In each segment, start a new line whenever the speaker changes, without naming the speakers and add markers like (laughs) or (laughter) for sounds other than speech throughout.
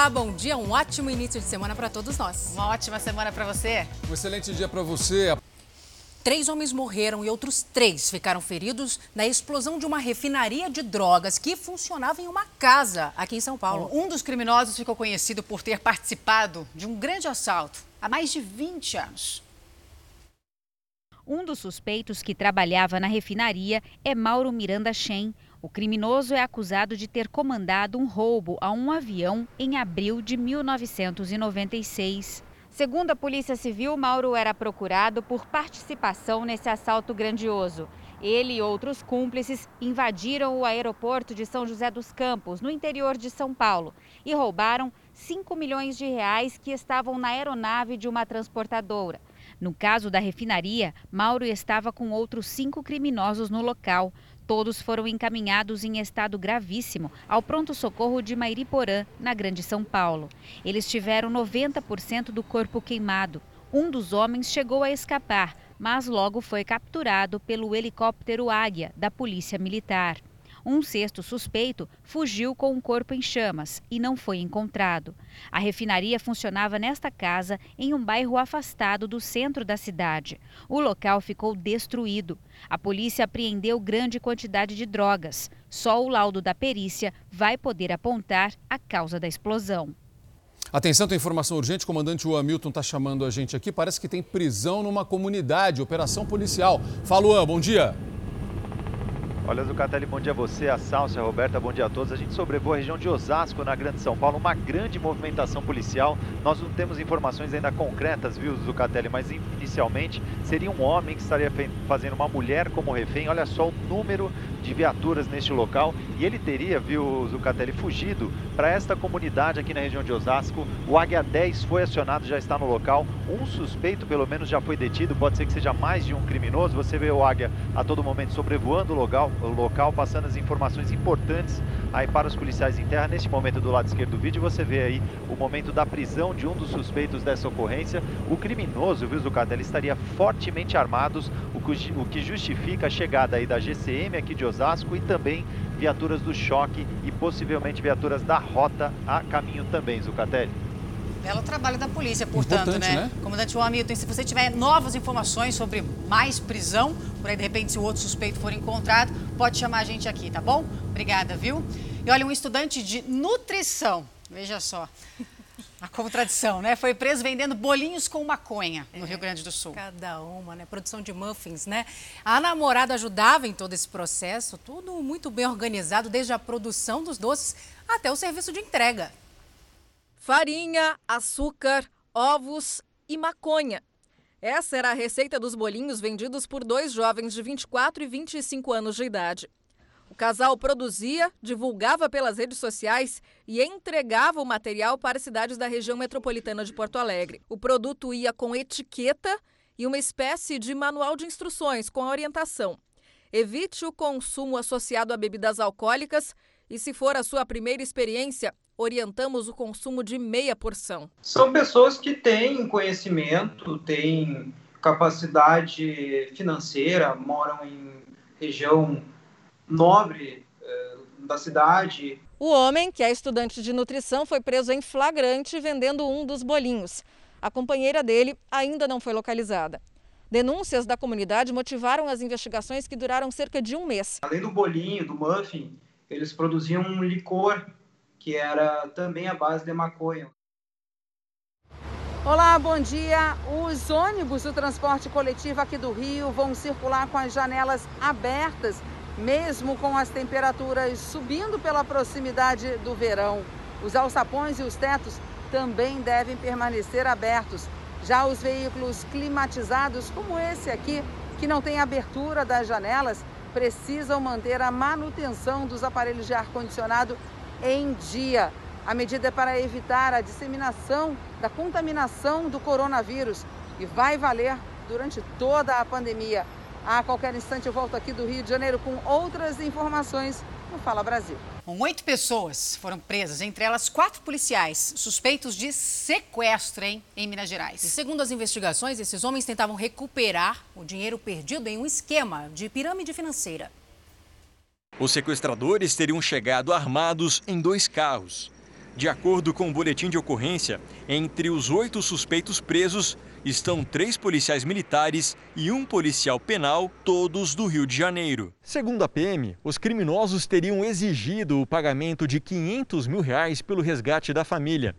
Olá, bom dia, um ótimo início de semana para todos nós.
Uma ótima semana para você.
Um excelente dia para você.
Três homens morreram e outros três ficaram feridos na explosão de uma refinaria de drogas que funcionava em uma casa aqui em São Paulo.
Um dos criminosos ficou conhecido por ter participado de um grande assalto há mais de 20 anos.
Um dos suspeitos que trabalhava na refinaria é Mauro Miranda Shen. O criminoso é acusado de ter comandado um roubo a um avião em abril de 1996. Segundo a Polícia Civil, Mauro era procurado por participação nesse assalto grandioso. Ele e outros cúmplices invadiram o aeroporto de São José dos Campos, no interior de São Paulo, e roubaram 5 milhões de reais que estavam na aeronave de uma transportadora. No caso da refinaria, Mauro estava com outros cinco criminosos no local. Todos foram encaminhados em estado gravíssimo ao pronto-socorro de Mairiporã, na Grande São Paulo. Eles tiveram 90% do corpo queimado. Um dos homens chegou a escapar, mas logo foi capturado pelo helicóptero Águia, da Polícia Militar. Um sexto suspeito fugiu com o corpo em chamas e não foi encontrado. A refinaria funcionava nesta casa em um bairro afastado do centro da cidade. O local ficou destruído. A polícia apreendeu grande quantidade de drogas. Só o laudo da perícia vai poder apontar a causa da explosão.
Atenção, tem informação urgente. O comandante Hamilton está chamando a gente aqui. Parece que tem prisão numa comunidade, operação policial. Fala, Juan, bom dia.
Olha, Zucatelli, bom dia a você, a Salsa, a Roberta, bom dia a todos. A gente sobrevoa a região de Osasco, na Grande São Paulo, uma grande movimentação policial. Nós não temos informações ainda concretas, viu, Zucatelli, mas inicialmente seria um homem que estaria fazendo uma mulher como refém. Olha só o número de viaturas neste local e ele teria, viu, Zucatelli, fugido para esta comunidade aqui na região de Osasco. O Águia 10 foi acionado, já está no local. Um suspeito, pelo menos, já foi detido. Pode ser que seja mais de um criminoso. Você vê o Águia a todo momento sobrevoando o local, local passando as informações importantes aí para os policiais em terra. Neste momento, do lado esquerdo do vídeo, você vê aí o momento da prisão de um dos suspeitos dessa ocorrência. O criminoso, viu, Zucatelli, estaria fortemente armado, o que justifica a chegada aí da GCM aqui de Osasco e também viaturas do choque e possivelmente viaturas da rota a caminho também, Zucatelli.
Belo trabalho da polícia, portanto, né? né? Comandante Hamilton, se você tiver novas informações sobre mais prisão, por aí de repente se o outro suspeito for encontrado, pode chamar a gente aqui, tá bom? Obrigada, viu? E olha, um estudante de nutrição, veja só, a contradição, né? Foi preso vendendo bolinhos com maconha no é, Rio Grande do Sul.
Cada uma, né? Produção de muffins, né? A namorada ajudava em todo esse processo, tudo muito bem organizado, desde a produção dos doces até o serviço de entrega.
Farinha, açúcar, ovos e maconha. Essa era a receita dos bolinhos vendidos por dois jovens de 24 e 25 anos de idade. O casal produzia, divulgava pelas redes sociais e entregava o material para cidades da região metropolitana de Porto Alegre. O produto ia com etiqueta e uma espécie de manual de instruções com a orientação. Evite o consumo associado a bebidas alcoólicas e, se for a sua primeira experiência, orientamos o consumo de meia porção.
São pessoas que têm conhecimento, têm capacidade financeira, moram em região nobre eh, da cidade.
O homem, que é estudante de nutrição, foi preso em flagrante vendendo um dos bolinhos. A companheira dele ainda não foi localizada. Denúncias da comunidade motivaram as investigações que duraram cerca de um mês.
Além do bolinho, do muffin, eles produziam um licor que era também a base de maconha.
Olá, bom dia. Os ônibus do transporte coletivo aqui do Rio vão circular com as janelas abertas mesmo com as temperaturas subindo pela proximidade do verão. Os alçapões e os tetos também devem permanecer abertos. Já os veículos climatizados, como esse aqui, que não tem abertura das janelas, precisam manter a manutenção dos aparelhos de ar-condicionado em dia. A medida é para evitar a disseminação da contaminação do coronavírus e vai valer durante toda a pandemia. A qualquer instante eu volto aqui do Rio de Janeiro com outras informações no Fala Brasil.
Oito pessoas foram presas, entre elas quatro policiais, suspeitos de sequestro hein, em Minas Gerais.
E segundo as investigações, esses homens tentavam recuperar o dinheiro perdido em um esquema de pirâmide financeira.
Os sequestradores teriam chegado armados em dois carros. De acordo com o boletim de ocorrência, entre os oito suspeitos presos estão três policiais militares e um policial penal, todos do Rio de Janeiro. Segundo a PM, os criminosos teriam exigido o pagamento de 500 mil reais pelo resgate da família.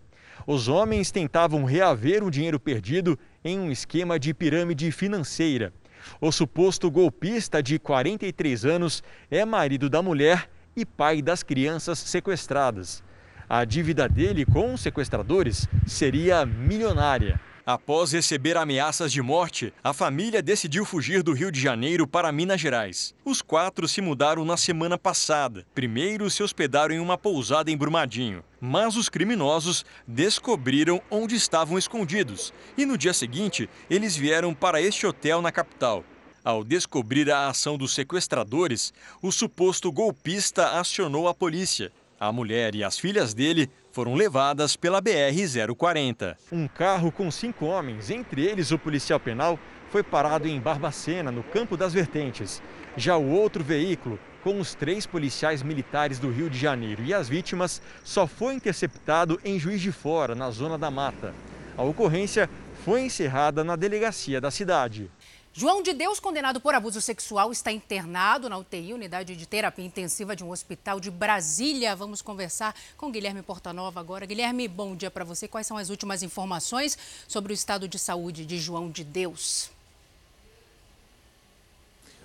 Os homens tentavam reaver o dinheiro perdido em um esquema de pirâmide financeira. O suposto golpista de 43 anos é marido da mulher e pai das crianças sequestradas. A dívida dele com os sequestradores seria milionária. Após receber ameaças de morte, a família decidiu fugir do Rio de Janeiro para Minas Gerais. Os quatro se mudaram na semana passada. Primeiro se hospedaram em uma pousada em Brumadinho, mas os criminosos descobriram onde estavam escondidos e no dia seguinte eles vieram para este hotel na capital. Ao descobrir a ação dos sequestradores, o suposto golpista acionou a polícia. A mulher e as filhas dele foram levadas pela BR-040. Um carro com cinco homens, entre eles o policial penal, foi parado em Barbacena, no Campo das Vertentes. Já o outro veículo, com os três policiais militares do Rio de Janeiro e as vítimas, só foi interceptado em Juiz de Fora, na Zona da Mata. A ocorrência foi encerrada na delegacia da cidade.
João de Deus, condenado por abuso sexual, está internado na UTI, unidade de terapia intensiva de um hospital de Brasília. Vamos conversar com Guilherme Portanova agora. Guilherme, bom dia para você. Quais são as últimas informações sobre o estado de saúde de João de Deus?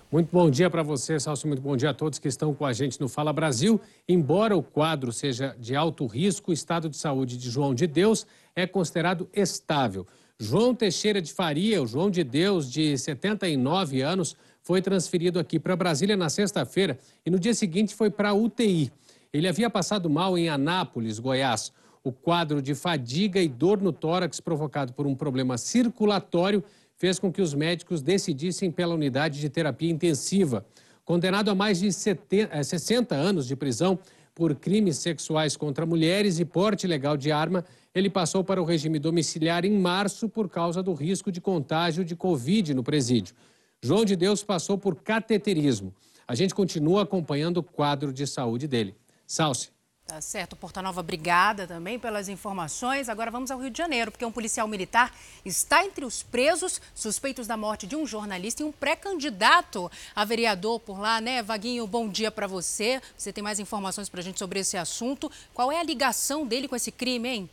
Muito bom dia para você, Salso. Muito bom dia a todos que estão com a gente no Fala Brasil. Embora o quadro seja de alto risco, o estado de saúde de João de Deus é considerado estável. João Teixeira de Faria, o João de Deus, de 79 anos, foi transferido aqui para Brasília na sexta-feira e no dia seguinte foi para UTI. Ele havia passado mal em Anápolis, Goiás. O quadro de fadiga e dor no tórax provocado por um problema circulatório fez com que os médicos decidissem pela unidade de terapia intensiva. Condenado a mais de 70, 60 eh, anos de prisão por crimes sexuais contra mulheres e porte ilegal de arma, ele passou para o regime domiciliar em março por causa do risco de contágio de Covid no presídio. João de Deus passou por cateterismo. A gente continua acompanhando o quadro de saúde dele. Salce.
Tá certo, Portanova, obrigada também pelas informações. Agora vamos ao Rio de Janeiro, porque um policial militar está entre os presos suspeitos da morte de um jornalista e um pré-candidato a vereador por lá, né? Vaguinho, bom dia para você. Você tem mais informações para a gente sobre esse assunto. Qual é a ligação dele com esse crime, hein?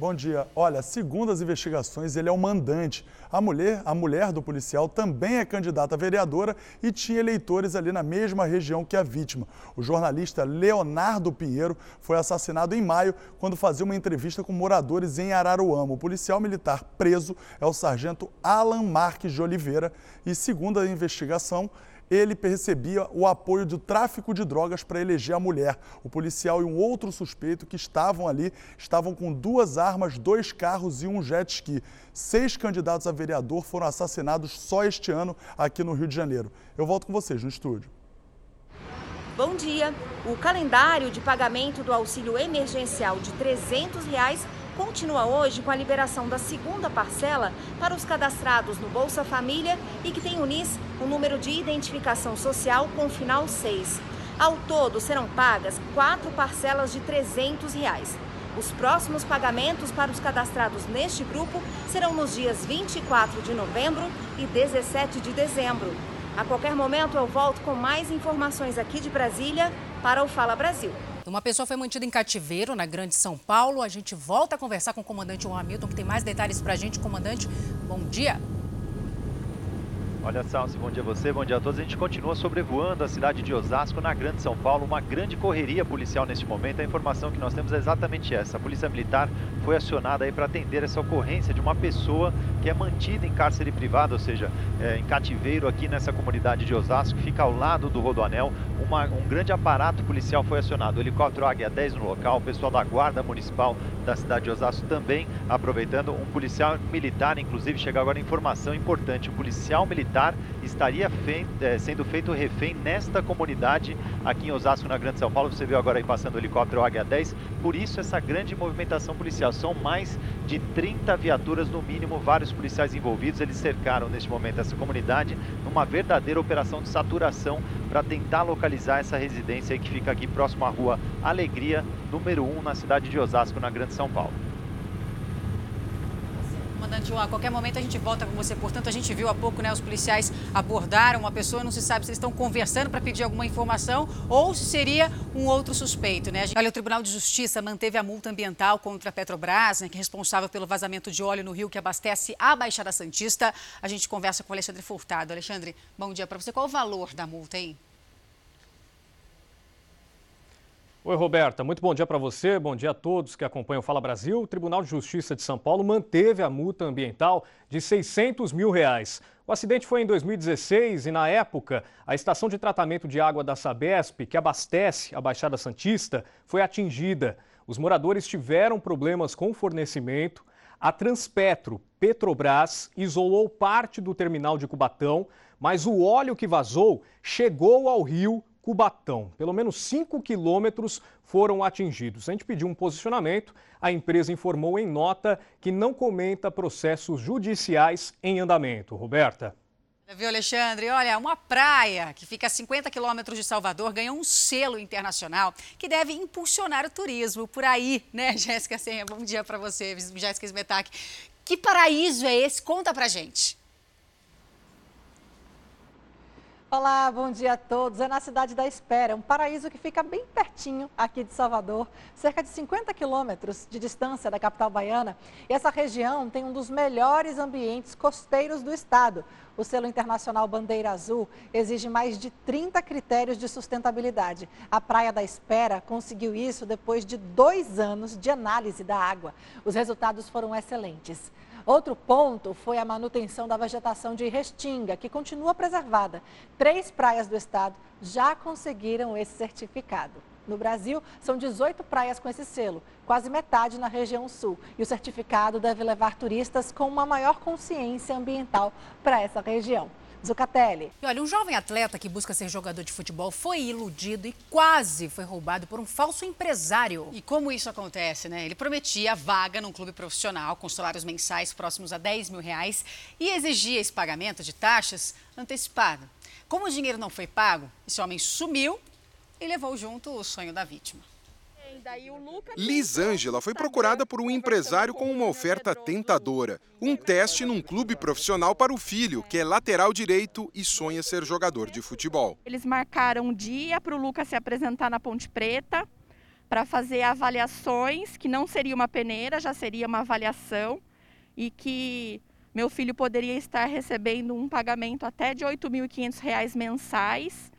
Bom dia. Olha, segundo as investigações, ele é o mandante. A mulher, a mulher do policial também é candidata a vereadora e tinha eleitores ali na mesma região que a vítima. O jornalista Leonardo Pinheiro foi assassinado em maio quando fazia uma entrevista com moradores em Araruama. O policial militar preso é o sargento Alan Marques de Oliveira e, segundo a investigação, ele percebia o apoio do tráfico de drogas para eleger a mulher. O policial e um outro suspeito que estavam ali estavam com duas armas, dois carros e um jet ski. Seis candidatos a vereador foram assassinados só este ano aqui no Rio de Janeiro. Eu volto com vocês no estúdio.
Bom dia. O calendário de pagamento do auxílio emergencial de 300 reais continua hoje com a liberação da segunda parcela para os cadastrados no Bolsa Família e que tem o NIS, o número de identificação social com final 6. Ao todo, serão pagas quatro parcelas de 300 reais. Os próximos pagamentos para os cadastrados neste grupo serão nos dias 24 de novembro e 17 de dezembro. A qualquer momento eu volto com mais informações aqui de Brasília para o Fala Brasil.
Uma pessoa foi mantida em cativeiro na Grande São Paulo. A gente volta a conversar com o comandante Juan Hamilton, que tem mais detalhes para a gente. Comandante, bom dia.
Olha, Salsi, bom dia a você, bom dia a todos. A gente continua sobrevoando a cidade de Osasco, na Grande São Paulo. Uma grande correria policial neste momento. A informação que nós temos é exatamente essa. A Polícia Militar foi acionada aí para atender essa ocorrência de uma pessoa que é mantida em cárcere privado, ou seja, é, em cativeiro aqui nessa comunidade de Osasco, que fica ao lado do Rodoanel. Uma, um grande aparato policial foi acionado. O helicóptero Águia 10 no local, o pessoal da Guarda Municipal da cidade de Osasco também aproveitando. Um policial militar, inclusive, chega agora informação importante. Um policial militar militar estaria é, sendo feito refém nesta comunidade aqui em Osasco, na Grande São Paulo. Você viu agora aí passando o helicóptero Águia 10. Por isso essa grande movimentação policial. São mais de 30 viaturas no mínimo, vários policiais envolvidos. Eles cercaram neste momento essa comunidade numa verdadeira operação de saturação para tentar localizar essa residência que fica aqui próximo à rua Alegria, número 1, na cidade de Osasco, na Grande São Paulo.
Comandante Juan, a qualquer momento a gente volta com você. Portanto, a gente viu há pouco, né, os policiais abordaram uma pessoa, não se sabe se eles estão conversando para pedir alguma informação ou se seria um outro suspeito, né? Olha, o Tribunal de Justiça manteve a multa ambiental contra a Petrobras, né, que é responsável pelo vazamento de óleo no rio que abastece a Baixada Santista. A gente conversa com o Alexandre Furtado. Alexandre, bom dia para você. Qual o valor da multa, hein?
Oi, Roberta. Muito bom dia para você, bom dia a todos que acompanham o Fala Brasil. O Tribunal de Justiça de São Paulo manteve a multa ambiental de 600 mil reais. O acidente foi em 2016 e, na época, a estação de tratamento de água da Sabesp, que abastece a Baixada Santista, foi atingida. Os moradores tiveram problemas com o fornecimento. A Transpetro Petrobras isolou parte do terminal de Cubatão, mas o óleo que vazou chegou ao rio Cubatão. Pelo menos 5 quilômetros foram atingidos. A gente pediu um posicionamento, a empresa informou em nota que não comenta processos judiciais em andamento. Roberta.
Viu, Alexandre? Olha, uma praia que fica a 50 quilômetros de Salvador ganhou um selo internacional que deve impulsionar o turismo por aí, né, (laughs) Jéssica Senha? Bom dia para você, Jéssica Smetak. Que paraíso é esse? Conta pra gente.
Olá, bom dia a todos. É na Cidade da Espera, um paraíso que fica bem pertinho aqui de Salvador, cerca de 50 quilômetros de distância da capital baiana. E essa região tem um dos melhores ambientes costeiros do estado. O selo internacional Bandeira Azul exige mais de 30 critérios de sustentabilidade. A Praia da Espera conseguiu isso depois de dois anos de análise da água. Os resultados foram excelentes. Outro ponto foi a manutenção da vegetação de Restinga, que continua preservada. Três praias do estado já conseguiram esse certificado. No Brasil, são 18 praias com esse selo, quase metade na região sul. E o certificado deve levar turistas com uma maior consciência ambiental para essa região. Zucatelli.
E olha, um jovem atleta que busca ser jogador de futebol foi iludido e quase foi roubado por um falso empresário.
E como isso acontece, né? Ele prometia vaga num clube profissional com salários mensais próximos a 10 mil reais e exigia esse pagamento de taxas antecipado. Como o dinheiro não foi pago, esse homem sumiu e levou junto o sonho da vítima.
Lisângela foi procurada por um empresário com uma oferta tentadora. Um teste num clube profissional para o filho, que é lateral direito e sonha ser jogador de futebol.
Eles marcaram um dia para o Lucas se apresentar na Ponte Preta para fazer avaliações, que não seria uma peneira, já seria uma avaliação, e que meu filho poderia estar recebendo um pagamento até de R$ 8.500 mensais.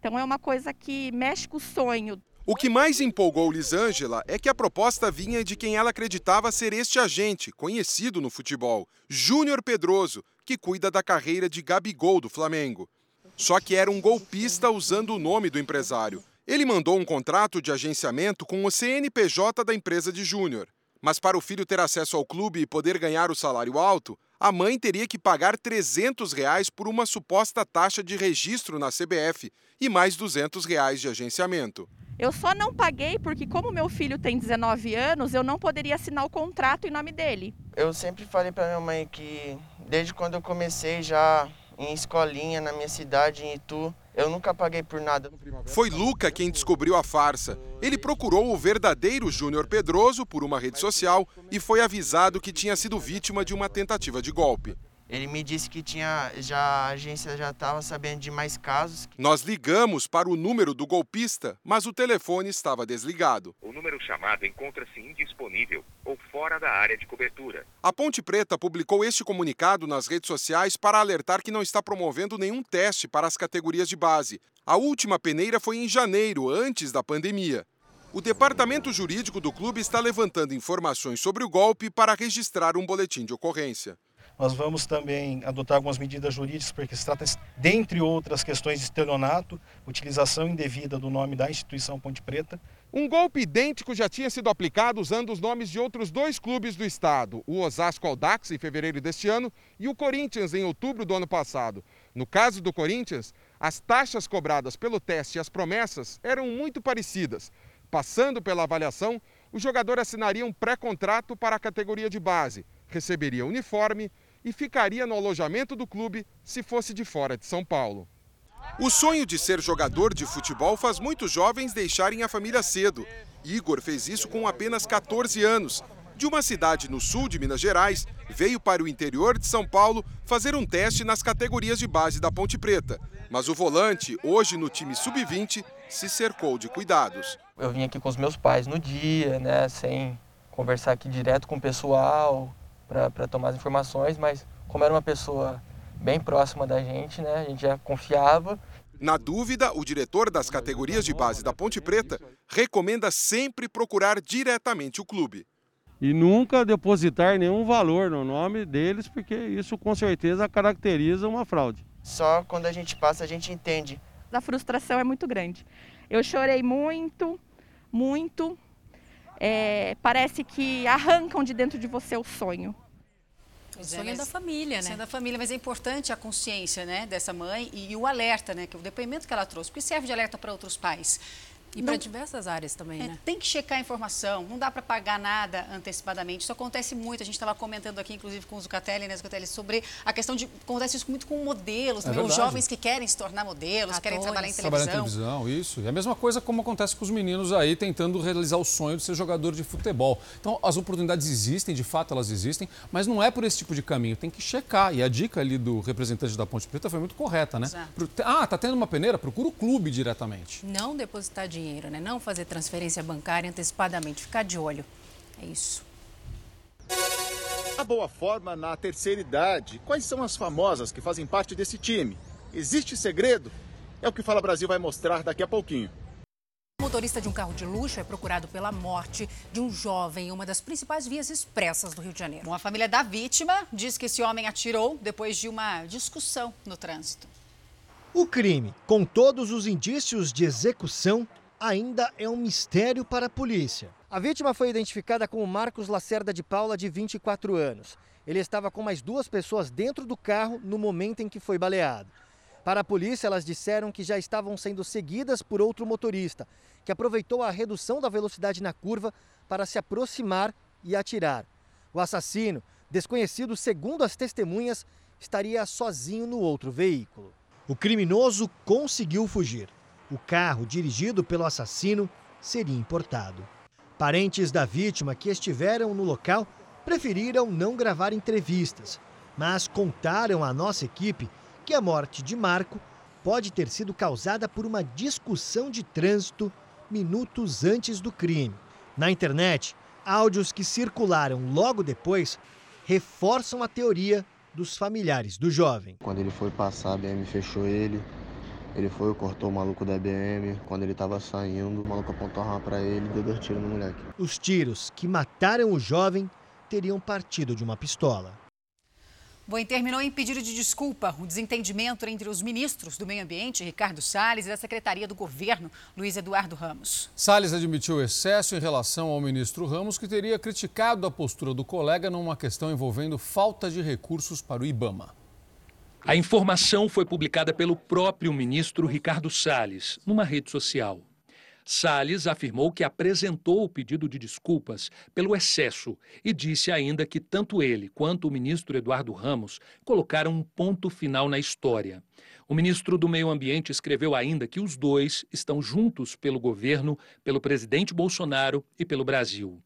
Então é uma coisa que mexe com o sonho.
O que mais empolgou Lisângela é que a proposta vinha de quem ela acreditava ser este agente, conhecido no futebol, Júnior Pedroso, que cuida da carreira de Gabigol do Flamengo. Só que era um golpista usando o nome do empresário. Ele mandou um contrato de agenciamento com o CNPJ da empresa de Júnior. Mas para o filho ter acesso ao clube e poder ganhar o salário alto, a mãe teria que pagar 300 reais por uma suposta taxa de registro na CBF e mais 200 reais de agenciamento.
Eu só não paguei porque, como meu filho tem 19 anos, eu não poderia assinar o contrato em nome dele.
Eu sempre falei para minha mãe que, desde quando eu comecei já em escolinha na minha cidade, em Itu, eu nunca paguei por nada.
Foi Luca quem descobriu a farsa. Ele procurou o verdadeiro Júnior Pedroso por uma rede social e foi avisado que tinha sido vítima de uma tentativa de golpe.
Ele me disse que tinha já a agência já estava sabendo de mais casos.
Nós ligamos para o número do golpista, mas o telefone estava desligado.
O número chamado encontra-se indisponível ou fora da área de cobertura.
A Ponte Preta publicou este comunicado nas redes sociais para alertar que não está promovendo nenhum teste para as categorias de base. A última peneira foi em janeiro, antes da pandemia. O departamento jurídico do clube está levantando informações sobre o golpe para registrar um boletim de ocorrência.
Nós vamos também adotar algumas medidas jurídicas, porque se trata, dentre outras questões de estelionato, utilização indevida do nome da instituição Ponte Preta
Um golpe idêntico já tinha sido aplicado usando os nomes de outros dois clubes do estado, o Osasco Aldax em fevereiro deste ano e o Corinthians em outubro do ano passado. No caso do Corinthians, as taxas cobradas pelo teste e as promessas eram muito parecidas. Passando pela avaliação, o jogador assinaria um pré-contrato para a categoria de base, receberia uniforme e ficaria no alojamento do clube se fosse de fora de São Paulo. O sonho de ser jogador de futebol faz muitos jovens deixarem a família cedo. Igor fez isso com apenas 14 anos. De uma cidade no sul de Minas Gerais, veio para o interior de São Paulo fazer um teste nas categorias de base da Ponte Preta. Mas o volante, hoje no time sub-20, se cercou de cuidados.
Eu vim aqui com os meus pais no dia, né, sem conversar aqui direto com o pessoal para tomar as informações, mas como era uma pessoa bem próxima da gente, né? A gente já confiava.
Na dúvida, o diretor das categorias de base da Ponte Preta recomenda sempre procurar diretamente o clube.
E nunca depositar nenhum valor no nome deles, porque isso com certeza caracteriza uma fraude.
Só quando a gente passa a gente entende.
A frustração é muito grande. Eu chorei muito, muito. É, parece que arrancam de dentro de você o sonho.
O sonho é, da família, né? O sonho da família, mas é importante a consciência, né, dessa mãe e, e o alerta, né, que o depoimento que ela trouxe, porque serve de alerta para outros pais.
E para diversas áreas também, é, né?
Tem que checar a informação, não dá para pagar nada antecipadamente. Isso acontece muito, a gente estava comentando aqui, inclusive, com o Zucatelli, né, Zucatelli, sobre a questão de. Acontece isso muito com modelos, é também, os jovens que querem se tornar modelos, Atores. querem trabalhar em televisão.
Trabalhar em televisão, isso. E a mesma coisa como acontece com os meninos aí tentando realizar o sonho de ser jogador de futebol. Então, as oportunidades existem, de fato elas existem, mas não é por esse tipo de caminho, tem que checar. E a dica ali do representante da Ponte Preta foi muito correta, né? Exato. Ah, tá tendo uma peneira? Procura o clube diretamente.
Não depositar dinheiro, né? Não fazer transferência bancária antecipadamente. Ficar de olho. É isso.
A boa forma na terceira idade. Quais são as famosas que fazem parte desse time? Existe segredo? É o que Fala Brasil vai mostrar daqui a pouquinho.
O motorista de um carro de luxo é procurado pela morte de um jovem em uma das principais vias expressas do Rio de Janeiro.
Bom, a família da vítima diz que esse homem atirou depois de uma discussão no trânsito.
O crime, com todos os indícios de execução, ainda é um mistério para a polícia. A vítima foi identificada como Marcos Lacerda de Paula, de 24 anos. Ele estava com mais duas pessoas dentro do carro no momento em que foi baleado. Para a polícia, elas disseram que já estavam sendo seguidas por outro motorista, que aproveitou a redução da velocidade na curva para se aproximar e atirar. O assassino, desconhecido segundo as testemunhas, estaria sozinho no outro veículo. O criminoso conseguiu fugir o carro dirigido pelo assassino seria importado. Parentes da vítima que estiveram no local preferiram não gravar entrevistas, mas contaram à nossa equipe que a morte de Marco pode ter sido causada por uma discussão de trânsito minutos antes do crime. Na internet, áudios que circularam logo depois reforçam a teoria dos familiares do jovem.
Quando ele foi passar, a BM fechou ele, ele foi, cortou o maluco da BM. Quando ele estava saindo, o maluco apontou a arma para ele e deu dois tiros no moleque.
Os tiros que mataram o jovem teriam partido de uma pistola.
Bom, e terminou em pedido de desculpa o desentendimento entre os ministros do Meio Ambiente, Ricardo Salles, e da Secretaria do Governo, Luiz Eduardo Ramos.
Salles admitiu excesso em relação ao ministro Ramos, que teria criticado a postura do colega numa questão envolvendo falta de recursos para o IBAMA.
A informação foi publicada pelo próprio ministro Ricardo Salles, numa rede social. Salles afirmou que apresentou o pedido de desculpas pelo excesso e disse ainda que tanto ele quanto o ministro Eduardo Ramos colocaram um ponto final na história. O ministro do Meio Ambiente escreveu ainda que os dois estão juntos pelo governo, pelo presidente Bolsonaro e pelo Brasil.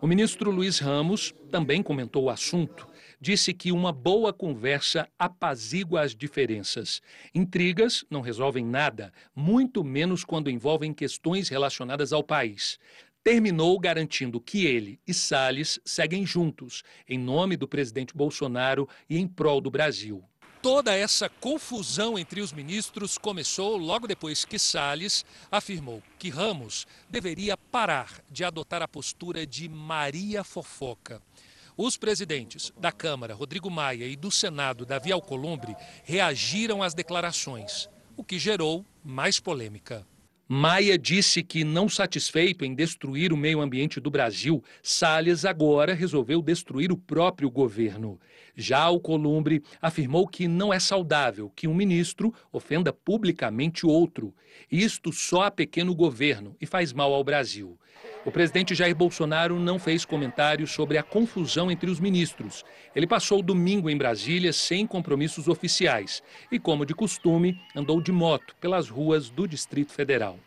O ministro Luiz Ramos também comentou o assunto disse que uma boa conversa apazigua as diferenças. Intrigas não resolvem nada, muito menos quando envolvem questões relacionadas ao país. Terminou garantindo que ele e Salles seguem juntos, em nome do presidente Bolsonaro e em prol do Brasil. Toda essa confusão entre os ministros começou logo depois que Salles afirmou que Ramos deveria parar de adotar a postura de Maria Fofoca. Os presidentes da Câmara, Rodrigo Maia, e do Senado, Davi Alcolumbre, reagiram às declarações, o que gerou mais polêmica. Maia disse que, não satisfeito em destruir o meio ambiente do Brasil, Salles agora resolveu destruir o próprio governo. Já o Columbre afirmou que não é saudável que um ministro ofenda publicamente outro. Isto só a pequeno governo e faz mal ao Brasil. O presidente Jair Bolsonaro não fez comentários sobre a confusão entre os ministros. Ele passou o domingo em Brasília sem compromissos oficiais e, como de costume, andou de moto pelas ruas do Distrito Federal.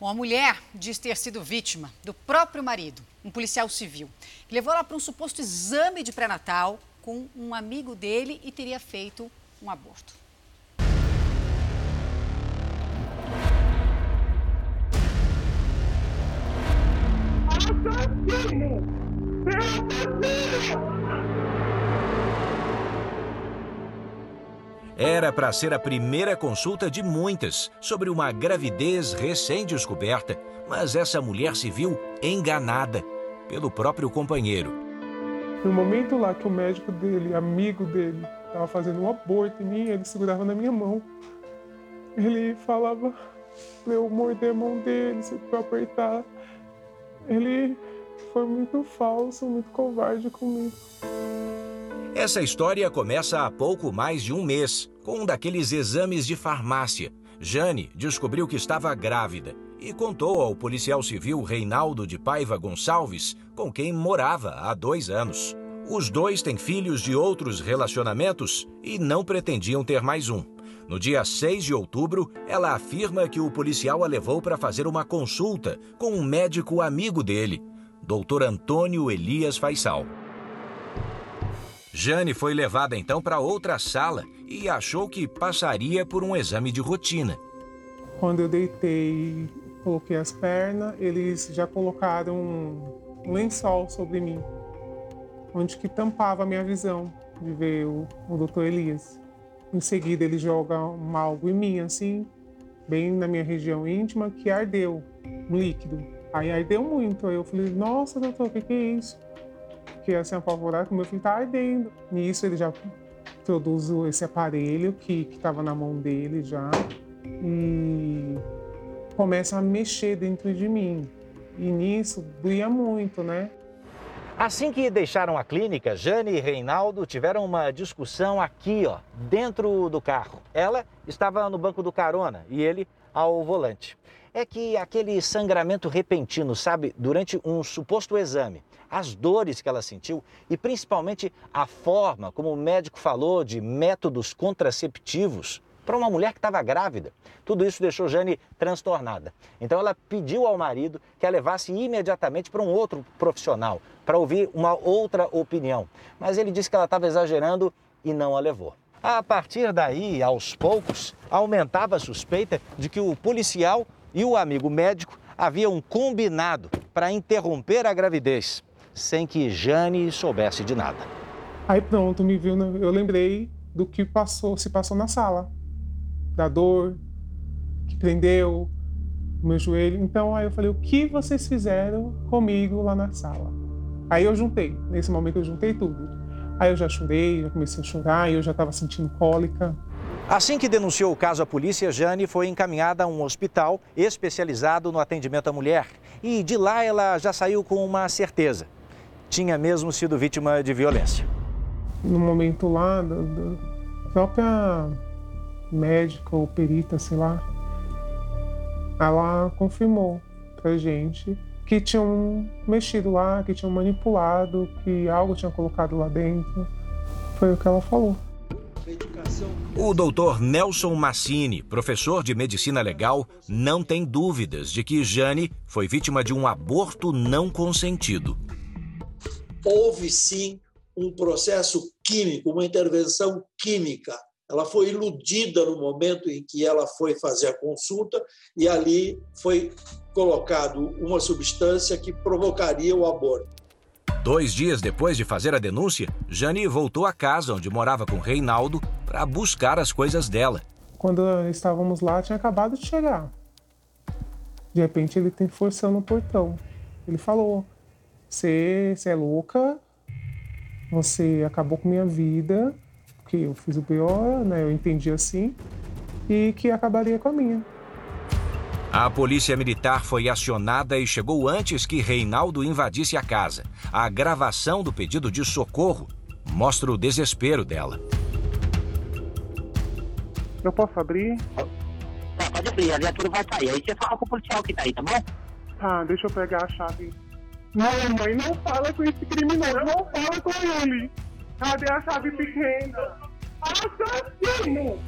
Uma mulher diz ter sido vítima do próprio marido, um policial civil, que levou ela para um suposto exame de pré-natal com um amigo dele e teria feito um aborto.
Era para ser a primeira consulta de muitas sobre uma gravidez recém-descoberta, mas essa mulher se viu enganada pelo próprio companheiro.
No momento lá que o médico dele, amigo dele, estava fazendo um aborto em mim, ele segurava na minha mão. Ele falava para eu morder a mão dele, para eu apertar. Ele foi muito falso, muito covarde comigo.
Essa história começa há pouco mais de um mês, com um daqueles exames de farmácia. Jane descobriu que estava grávida e contou ao policial civil Reinaldo de Paiva Gonçalves, com quem morava há dois anos. Os dois têm filhos de outros relacionamentos e não pretendiam ter mais um. No dia 6 de outubro, ela afirma que o policial a levou para fazer uma consulta com um médico amigo dele, Dr. Antônio Elias Faisal. Jane foi levada então para outra sala e achou que passaria por um exame de rotina.
Quando eu deitei, coloquei as pernas, eles já colocaram um lençol sobre mim, onde que tampava a minha visão de ver o, o Dr. Elias. Em seguida, ele joga um algo em mim, assim, bem na minha região íntima, que ardeu, um líquido. Aí ardeu muito. Aí eu falei, nossa, doutor, o que, que é isso? Fiquei assim apavorada que meu filho tá ardendo. Nisso ele já introduz esse aparelho que estava na mão dele já e começa a mexer dentro de mim. E nisso doía muito, né?
Assim que deixaram a clínica, Jane e Reinaldo tiveram uma discussão aqui, ó, dentro do carro. Ela estava no banco do carona e ele ao volante. É que aquele sangramento repentino, sabe, durante um suposto exame, as dores que ela sentiu e principalmente a forma como o médico falou de métodos contraceptivos para uma mulher que estava grávida. Tudo isso deixou Jane transtornada. Então ela pediu ao marido que a levasse imediatamente para um outro profissional, para ouvir uma outra opinião. Mas ele disse que ela estava exagerando e não a levou. A partir daí, aos poucos, aumentava a suspeita de que o policial e o amigo médico haviam combinado para interromper a gravidez, sem que Jane soubesse de nada.
Aí pronto, me viu, eu lembrei do que passou, se passou na sala da dor, que prendeu o meu joelho. Então aí eu falei, o que vocês fizeram comigo lá na sala? Aí eu juntei, nesse momento eu juntei tudo. Aí eu já chorei, já comecei a chorar, eu já estava sentindo cólica.
Assim que denunciou o caso à polícia, Jane foi encaminhada a um hospital especializado no atendimento à mulher. E de lá ela já saiu com uma certeza. Tinha mesmo sido vítima de violência.
No momento lá, da própria médica ou perita, sei lá, ela confirmou pra gente que tinham mexido lá, que tinham manipulado, que algo tinha colocado lá dentro. Foi o que ela falou.
O doutor Nelson Massini, professor de medicina legal, não tem dúvidas de que Jane foi vítima de um aborto não consentido.
Houve sim um processo químico, uma intervenção química ela foi iludida no momento em que ela foi fazer a consulta e ali foi colocado uma substância que provocaria o aborto.
Dois dias depois de fazer a denúncia, Jane voltou à casa onde morava com Reinaldo para buscar as coisas dela.
Quando estávamos lá, tinha acabado de chegar. De repente, ele tem forçando o portão. Ele falou: Você é louca, você acabou com minha vida, que eu fiz o pior, né, eu entendi assim, e que acabaria com a minha.
A polícia militar foi acionada e chegou antes que Reinaldo invadisse a casa. A gravação do pedido de socorro mostra o desespero dela.
Eu posso abrir?
Tá, pode abrir, a viatura vai sair. Aí você fala com o policial que tá aí, tá bom?
Tá, deixa eu pegar a chave. Não, mãe, não fala com esse criminoso, não fala com ele. Cadê a chave pequena? Assassino!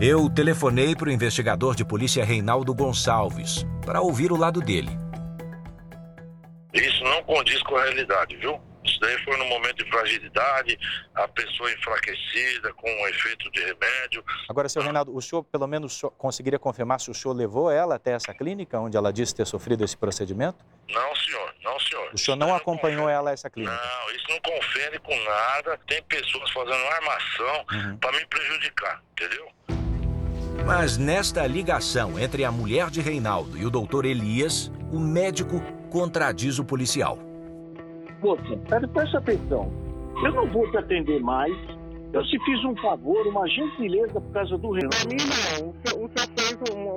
Eu telefonei para o investigador de polícia Reinaldo Gonçalves para ouvir o lado dele.
Isso não condiz com a realidade, viu? Isso daí foi num momento de fragilidade, a pessoa enfraquecida, com um efeito de remédio.
Agora, senhor Reinaldo, o senhor pelo menos conseguiria confirmar se o senhor levou ela até essa clínica onde ela disse ter sofrido esse procedimento?
Não, senhor, não, senhor.
O senhor não acompanhou
confere.
ela a essa clínica?
Não, isso não confere com nada. Tem pessoas fazendo armação
Uhum.
para me prejudicar, entendeu?
Mas nesta ligação entre a mulher de Reinaldo e o doutor Elias, o médico contradiz o policial.
Pera, presta atenção. Eu não vou te atender mais. Eu te fiz um favor, uma gentileza por causa do Renan.
Pra mim, não. O senhor, o senhor fez uma,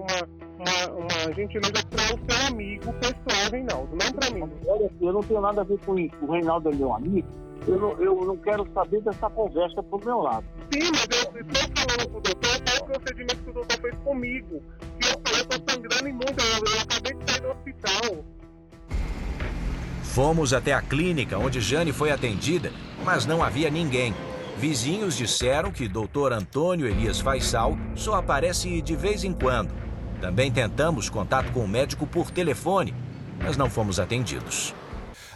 uma, uma, gentileza para o seu amigo pessoal, Reinaldo, não para mim.
Olha, eu não tenho nada a ver com isso. O Reinaldo é meu amigo. Eu não, eu não quero saber dessa conversa pro meu lado.
Sim, mas eu estou falando pro doutor qual o procedimento que o doutor fez comigo. Que eu tô sangrando muito, eu, eu acabei de sair do hospital.
Fomos até a clínica onde Jane foi atendida, mas não havia ninguém. Vizinhos disseram que Dr. Antônio Elias Faisal só aparece de vez em quando. Também tentamos contato com o médico por telefone, mas não fomos atendidos.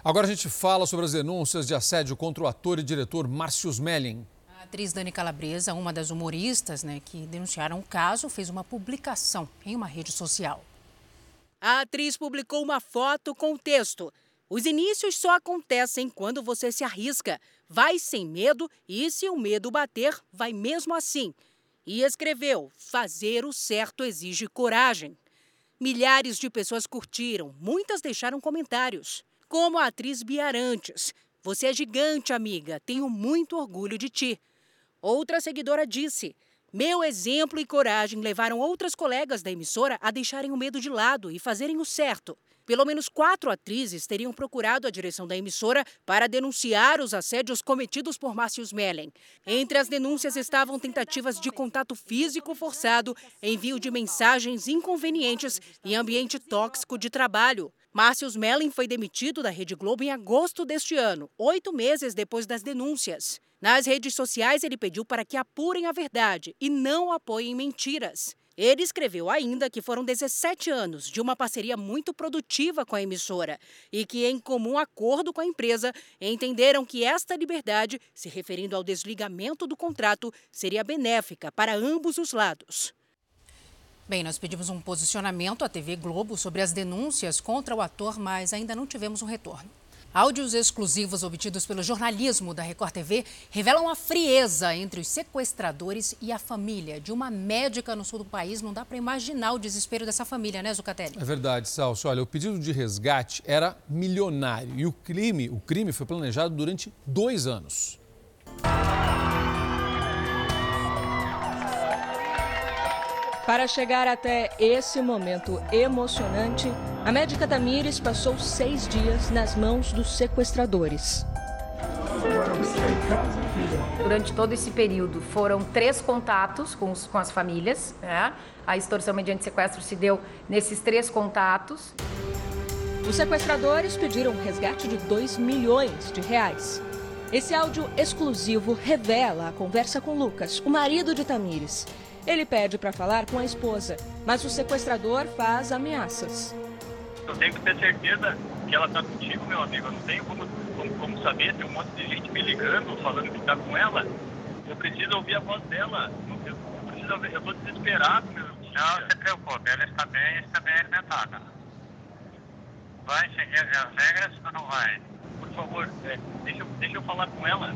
Agora a gente fala sobre as denúncias de assédio contra o ator e diretor Márcio Smelling.
A atriz Dani Calabresa, uma das humoristas né, que denunciaram o caso, fez uma publicação em uma rede social.
A atriz publicou uma foto com o texto. Os inícios só acontecem quando você se arrisca. Vai sem medo e, se o medo bater, vai mesmo assim. E escreveu: Fazer o certo exige coragem. Milhares de pessoas curtiram, muitas deixaram comentários. Como a atriz Biarantes. Você é gigante, amiga. Tenho muito orgulho de ti. Outra seguidora disse: Meu exemplo e coragem levaram outras colegas da emissora a deixarem o medo de lado e fazerem o certo. Pelo menos quatro atrizes teriam procurado a direção da emissora para denunciar os assédios cometidos por Márcio Smelling. Entre as denúncias estavam tentativas de contato físico forçado, envio de mensagens inconvenientes e ambiente tóxico de trabalho. Márcio Smelling foi demitido da Rede Globo em agosto deste ano, oito meses depois das denúncias. Nas redes sociais, ele pediu para que apurem a verdade e não apoiem mentiras. Ele escreveu ainda que foram 17 anos de uma parceria muito produtiva com a emissora e que, em comum acordo com a empresa, entenderam que esta liberdade, se referindo ao desligamento do contrato, seria benéfica para ambos os lados.
Bem, nós pedimos um posicionamento à TV Globo sobre as denúncias contra o ator, mas ainda não tivemos um retorno. Áudios exclusivos obtidos pelo jornalismo da Record TV revelam a frieza entre os sequestradores e a família de uma médica no sul do país. Não dá para imaginar o desespero dessa família, né, Zucatelli?
É verdade, Salso. Olha, o pedido de resgate era milionário e o crime, o crime foi planejado durante dois anos.
Para chegar até esse momento emocionante, a médica Tamires passou seis dias nas mãos dos sequestradores.
Durante todo esse período foram três contatos com, os, com as famílias. Né? A extorsão mediante sequestro se deu nesses três contatos.
Os sequestradores pediram um resgate de 2 milhões de reais. Esse áudio exclusivo revela a conversa com Lucas, o marido de Tamires. Ele pede para falar com a esposa, mas o sequestrador faz ameaças.
Eu tenho que ter certeza que ela está contigo, meu amigo. Eu não tenho como, como, como, saber. Tem um monte de gente me ligando, falando que está com ela. Eu preciso ouvir a voz dela. Eu, eu preciso ouvir. Eu estou desesperado, meu.
Não se preocupe, ela está bem, está bem alimentada. Vai seguir as regras ou não vai?
Por favor, é, deixa, eu, deixa eu falar com ela.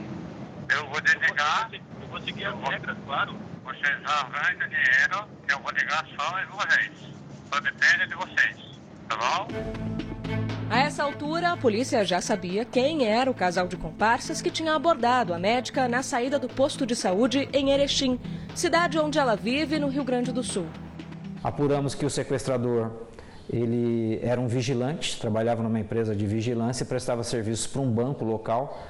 Eu vou desligar.
Eu vou, eu vou seguir as regras, claro.
Vocês arranjam dinheiro que eu vou ligar só em vocês. Só depende de vocês, tá bom?
A essa altura, a polícia já sabia quem era o casal de comparsas que tinha abordado a médica na saída do posto de saúde em Erechim, cidade onde ela vive no Rio Grande do Sul.
Apuramos que o sequestrador ele era um vigilante, trabalhava numa empresa de vigilância e prestava serviços para um banco local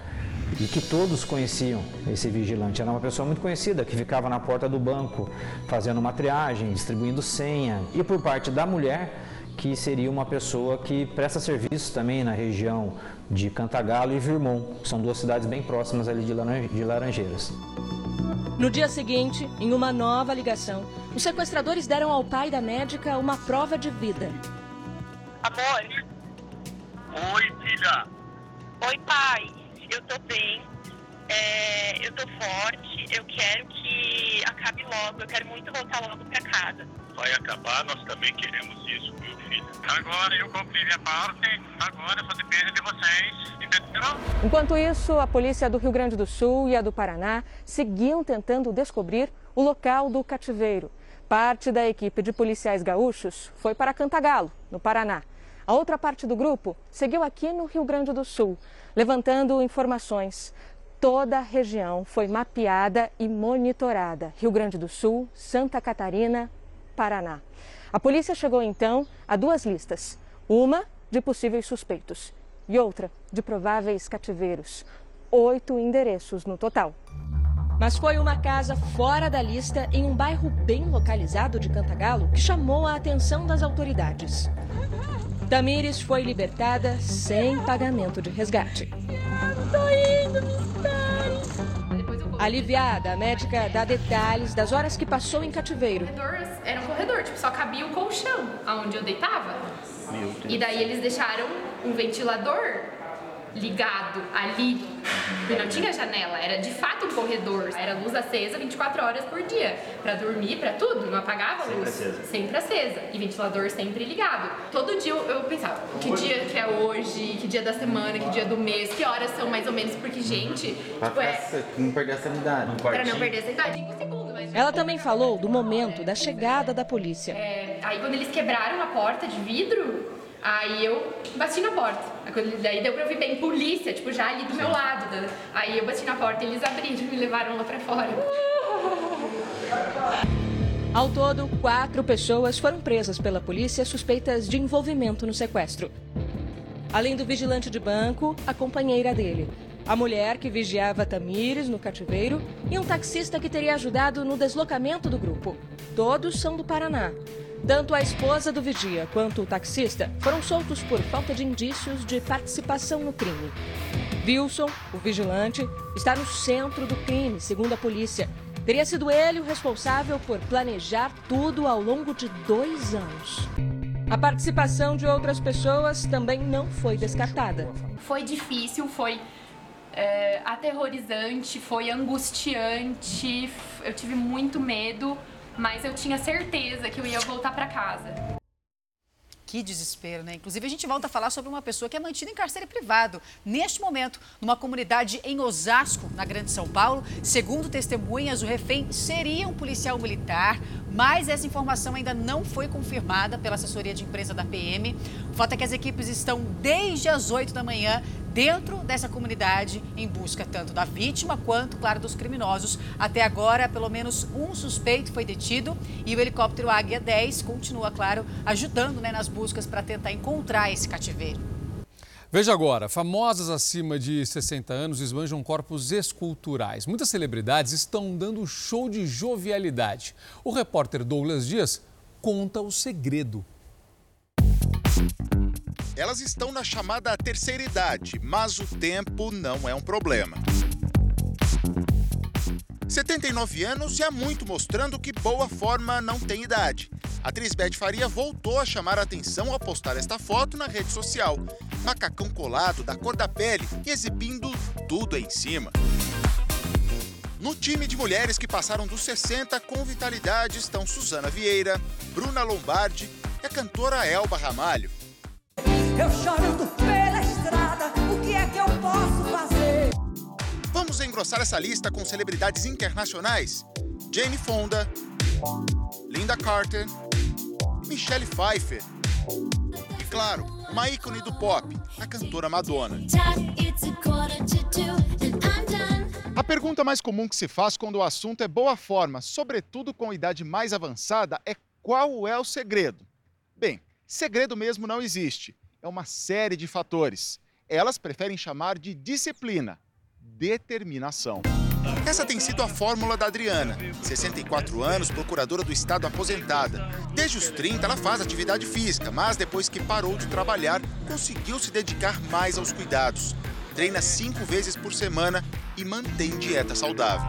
e que todos conheciam esse vigilante. Era uma pessoa muito conhecida que ficava na porta do banco fazendo uma triagem, distribuindo senha. E por parte da mulher, que seria uma pessoa que presta serviço também na região de Cantagalo e Virmont, são duas cidades bem próximas ali de Laranjeiras.
No dia seguinte, em uma nova ligação, os sequestradores deram ao pai da médica uma prova de vida.
Amor. Oi, filha.
Oi, pai. Eu tô bem. É, eu tô forte. Eu quero que acabe logo. Eu quero muito voltar logo pra casa.
Vai acabar, nós também queremos isso, meu filho. Agora eu cumpri minha parte. Agora só depende de vocês. Entendeu?
Enquanto isso, a polícia do Rio Grande do Sul e a do Paraná seguiam tentando descobrir o local do cativeiro. Parte da equipe de policiais gaúchos foi para Cantagalo, no Paraná. A outra parte do grupo seguiu aqui no Rio Grande do Sul, levantando informações. Toda a região foi mapeada e monitorada: Rio Grande do Sul, Santa Catarina, Paraná. A polícia chegou então a duas listas: uma de possíveis suspeitos e outra de prováveis cativeiros. Oito endereços no total. Mas foi uma casa fora da lista, em um bairro bem localizado de Cantagalo, que chamou a atenção das autoridades. Tamires foi libertada sem pagamento de resgate.
Tô indo, me
Aliviada, a médica dá detalhes das horas que passou em cativeiro.
Era um corredor, tipo, só cabia o colchão aonde eu deitava. E daí eles deixaram um ventilador ligado ali, e não tinha janela, era de fato um corredor, era luz acesa 24 horas por dia, para dormir, para tudo, não apagava a luz,
sempre acesa.
sempre acesa, e ventilador sempre ligado. Todo dia eu, pensava, que dia que é hoje, que dia da semana, que dia do mês, que horas são mais ou menos, porque gente,
Pra
tipo, é,
não perder a sanidade.
para não perder essa idade, em um segundo, mas...
Ela também falou do momento da chegada da polícia.
É, aí quando eles quebraram a porta de vidro, aí eu bati na porta. Daí deu pra ouvir bem, polícia, tipo, já ali do meu lado. né? Aí eu bati na porta e eles abriram e me levaram lá pra fora.
Ao todo, quatro pessoas foram presas pela polícia suspeitas de envolvimento no sequestro. Além do vigilante de banco, a companheira dele, a mulher que vigiava Tamires no cativeiro e um taxista que teria ajudado no deslocamento do grupo. Todos são do Paraná. Tanto a esposa do vigia quanto o taxista foram soltos por falta de indícios de participação no crime. Wilson, o vigilante, está no centro do crime, segundo a polícia. Teria sido ele o responsável por planejar tudo ao longo de dois anos. A participação de outras pessoas também não foi descartada.
Foi difícil, foi é, aterrorizante, foi angustiante. Eu tive muito medo, mas eu tinha certeza que eu ia voltar pra casa.
Que desespero, né? Inclusive, a gente volta a falar sobre uma pessoa que é mantida em cárcere privado. Neste momento, numa comunidade em Osasco, na Grande São Paulo, segundo testemunhas, o refém seria um policial militar, mas essa informação ainda não foi confirmada pela assessoria de imprensa da PM. O fato é que as equipes estão desde as 8 da manhã dentro dessa comunidade em busca tanto da vítima quanto, claro, dos criminosos. Até agora, pelo menos um suspeito foi detido e o helicóptero Águia 10 continua, claro, ajudando né, nas buscas para tentar encontrar esse cativeiro.
Veja agora, famosas acima de 60 anos esbanjam corpos esculturais. Muitas celebridades estão dando show de jovialidade. O repórter Douglas Dias conta o segredo.
Elas estão na chamada terceira idade, mas o tempo não é um problema. 79 anos e há muito mostrando que boa forma não tem idade. A atriz Beth Faria voltou a chamar a atenção ao postar esta foto na rede social. Macacão colado da cor da pele exibindo tudo em cima. No time de mulheres que passaram dos 60 com vitalidade estão Suzana Vieira, Bruna Lombardi e a cantora Elba Ramalho.
Eu chorando pela estrada, o que é que eu posso fazer?
Vamos engrossar essa lista com celebridades internacionais? Jane Fonda, Linda Carter, Michelle Pfeiffer. E claro, uma ícone do pop, a cantora Madonna. A pergunta mais comum que se faz quando o assunto é boa forma, sobretudo com idade mais avançada, é qual é o segredo? Bem, segredo mesmo não existe. É uma série de fatores. Elas preferem chamar de disciplina, determinação. Essa tem sido a fórmula da Adriana, 64 anos, procuradora do Estado aposentada. Desde os 30, ela faz atividade física, mas depois que parou de trabalhar, conseguiu se dedicar mais aos cuidados. Treina cinco vezes por semana e mantém dieta saudável.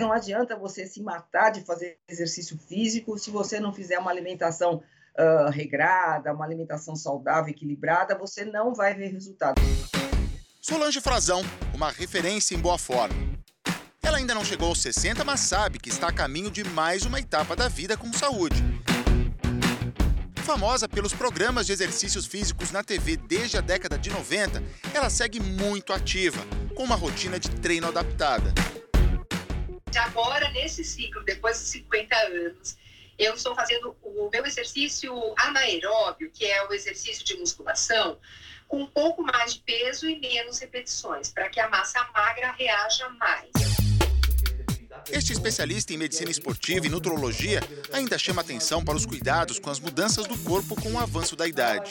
Não adianta você se matar de fazer exercício físico se você não fizer uma alimentação uh, regrada, uma alimentação saudável, equilibrada, você não vai ver resultado.
Solange Frazão, uma referência em boa forma. Ela ainda não chegou aos 60, mas sabe que está a caminho de mais uma etapa da vida com saúde. Famosa pelos programas de exercícios físicos na TV desde a década de 90, ela segue muito ativa, com uma rotina de treino adaptada.
Agora, nesse ciclo, depois de 50 anos, eu estou fazendo o meu exercício anaeróbio, que é o exercício de musculação, com um pouco mais de peso e menos repetições, para que a massa magra reaja mais.
Este especialista em medicina esportiva e nutrologia ainda chama atenção para os cuidados com as mudanças do corpo com o avanço da idade.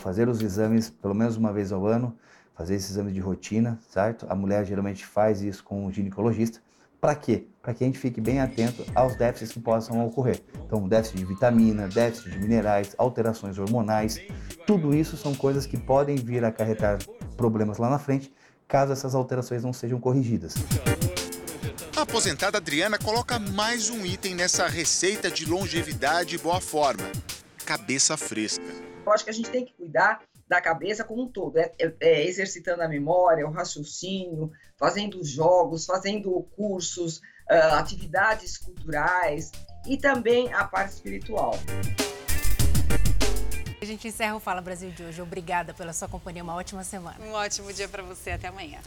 Fazer os exames pelo menos uma vez ao ano, fazer esses exames de rotina, certo? A mulher geralmente faz isso com o ginecologista. Para quê? Para que a gente fique bem atento aos déficits que possam ocorrer. Então, déficit de vitamina, déficit de minerais, alterações hormonais, tudo isso são coisas que podem vir a acarretar problemas lá na frente, caso essas alterações não sejam corrigidas.
A aposentada Adriana coloca mais um item nessa receita de longevidade e boa forma: cabeça fresca.
Eu acho que a gente tem que cuidar da cabeça como um todo, é, é, é, exercitando a memória, o raciocínio, fazendo jogos, fazendo cursos, uh, atividades culturais e também a parte espiritual.
A gente encerra o Fala Brasil de hoje. Obrigada pela sua companhia. Uma ótima semana.
Um ótimo dia para você. Até amanhã.